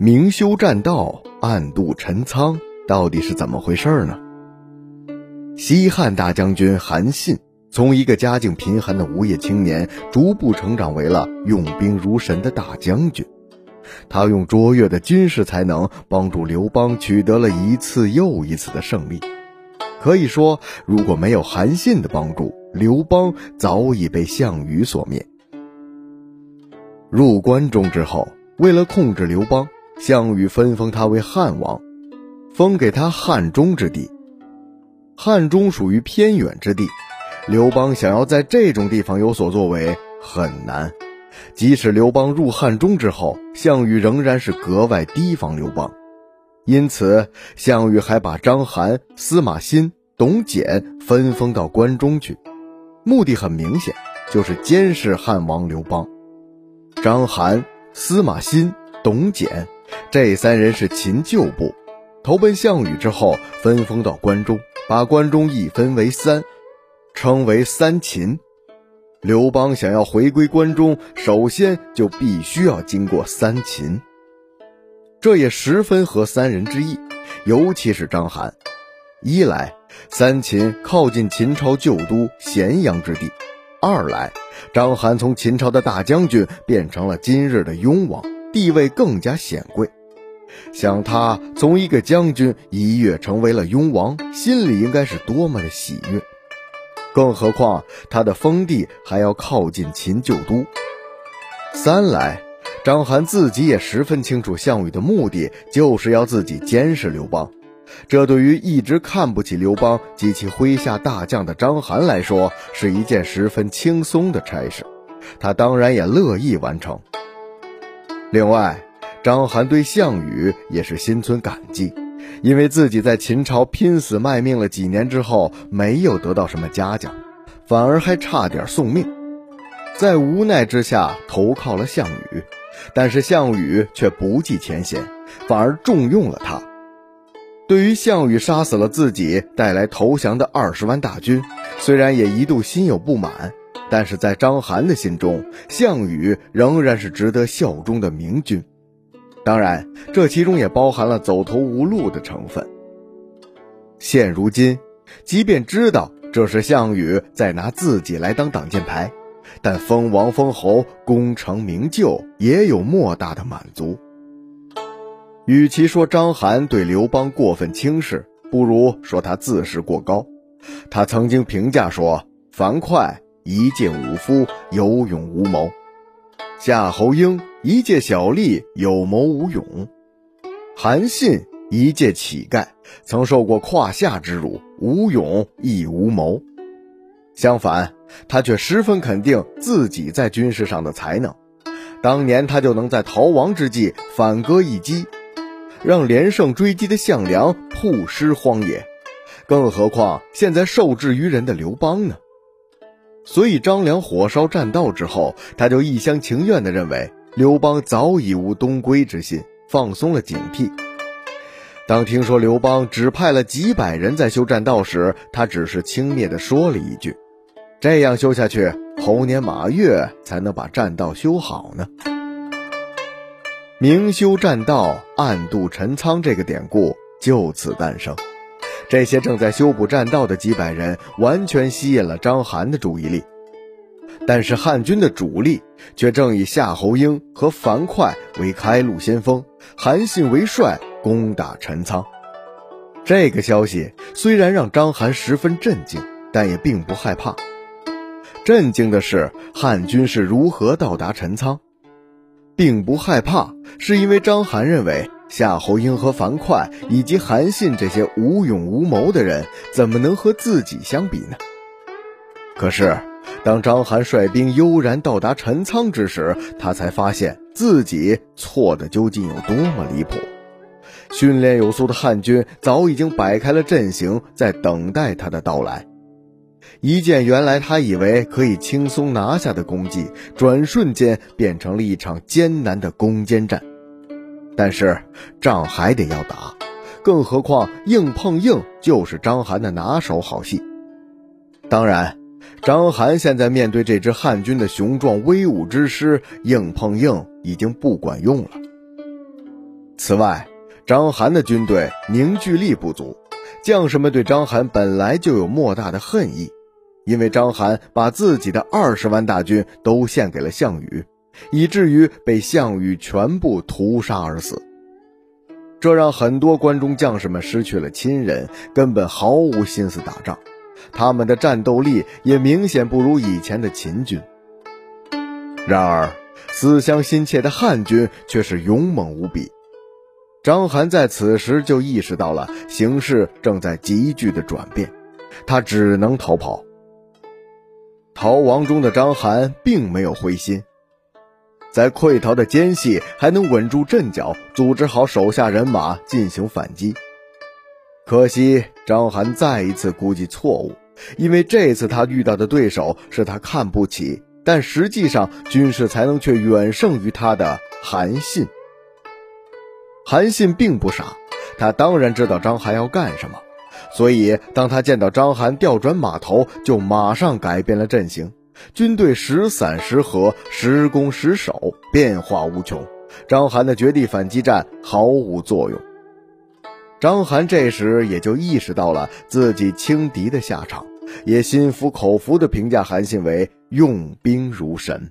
明修栈道，暗度陈仓，到底是怎么回事呢？西汉大将军韩信从一个家境贫寒的无业青年，逐步成长为了用兵如神的大将军。他用卓越的军事才能，帮助刘邦取得了一次又一次的胜利。可以说，如果没有韩信的帮助，刘邦早已被项羽所灭。入关中之后，为了控制刘邦，项羽分封他为汉王，封给他汉中之地。汉中属于偏远之地，刘邦想要在这种地方有所作为很难。即使刘邦入汉中之后，项羽仍然是格外提防刘邦，因此项羽还把章邯、司马欣、董简分封到关中去，目的很明显，就是监视汉王刘邦。章邯、司马欣、董简这三人是秦旧部，投奔项羽之后，分封到关中，把关中一分为三，称为三秦。刘邦想要回归关中，首先就必须要经过三秦，这也十分合三人之意，尤其是章邯。一来，三秦靠近秦朝旧都咸阳之地。二来，章邯从秦朝的大将军变成了今日的雍王，地位更加显贵。想他从一个将军一跃成为了雍王，心里应该是多么的喜悦。更何况他的封地还要靠近秦旧都。三来，章邯自己也十分清楚，项羽的目的就是要自己监视刘邦。这对于一直看不起刘邦及其麾下大将的章邯来说，是一件十分轻松的差事，他当然也乐意完成。另外，章邯对项羽也是心存感激，因为自己在秦朝拼死卖命了几年之后，没有得到什么嘉奖，反而还差点送命，在无奈之下投靠了项羽，但是项羽却不计前嫌，反而重用了他。对于项羽杀死了自己带来投降的二十万大军，虽然也一度心有不满，但是在章邯的心中，项羽仍然是值得效忠的明君。当然，这其中也包含了走投无路的成分。现如今，即便知道这是项羽在拿自己来当挡箭牌，但封王封侯、功成名就，也有莫大的满足。与其说章邯对刘邦过分轻视，不如说他自视过高。他曾经评价说：“樊哙一介武夫，有勇无谋；夏侯婴一介小吏，有谋无勇；韩信一介乞丐，曾受过胯下之辱，无勇亦无谋。”相反，他却十分肯定自己在军事上的才能。当年他就能在逃亡之际反戈一击。让连胜追击的项梁曝尸荒野，更何况现在受制于人的刘邦呢？所以张良火烧栈道之后，他就一厢情愿地认为刘邦早已无东归之心，放松了警惕。当听说刘邦只派了几百人在修栈道时，他只是轻蔑地说了一句：“这样修下去，猴年马月才能把栈道修好呢。”明修栈道，暗度陈仓这个典故就此诞生。这些正在修补栈道的几百人，完全吸引了章邯的注意力。但是汉军的主力却正以夏侯婴和樊哙为开路先锋，韩信为帅，攻打陈仓。这个消息虽然让章邯十分震惊，但也并不害怕。震惊的是汉军是如何到达陈仓。并不害怕，是因为章邯认为夏侯婴和樊哙以及韩信这些无勇无谋的人，怎么能和自己相比呢？可是，当章邯率兵悠然到达陈仓之时，他才发现自己错的究竟有多么离谱。训练有素的汉军早已经摆开了阵型，在等待他的到来。一件原来他以为可以轻松拿下的功绩，转瞬间变成了一场艰难的攻坚战。但是仗还得要打，更何况硬碰硬就是章邯的拿手好戏。当然，章邯现在面对这支汉军的雄壮威武之师，硬碰硬已经不管用了。此外，章邯的军队凝聚力不足，将士们对章邯本来就有莫大的恨意，因为章邯把自己的二十万大军都献给了项羽，以至于被项羽全部屠杀而死。这让很多关中将士们失去了亲人，根本毫无心思打仗，他们的战斗力也明显不如以前的秦军。然而，思乡心切的汉军却是勇猛无比。章邯在此时就意识到了形势正在急剧的转变，他只能逃跑。逃亡中的章邯并没有灰心，在溃逃的间隙还能稳住阵脚，组织好手下人马进行反击。可惜张邯再一次估计错误，因为这次他遇到的对手是他看不起，但实际上军事才能却远胜于他的韩信。韩信并不傻，他当然知道张邯要干什么，所以当他见到张邯调转马头，就马上改变了阵型。军队时散时合，时攻时守，变化无穷。章邯的绝地反击战毫无作用。章邯这时也就意识到了自己轻敌的下场，也心服口服地评价韩信为用兵如神。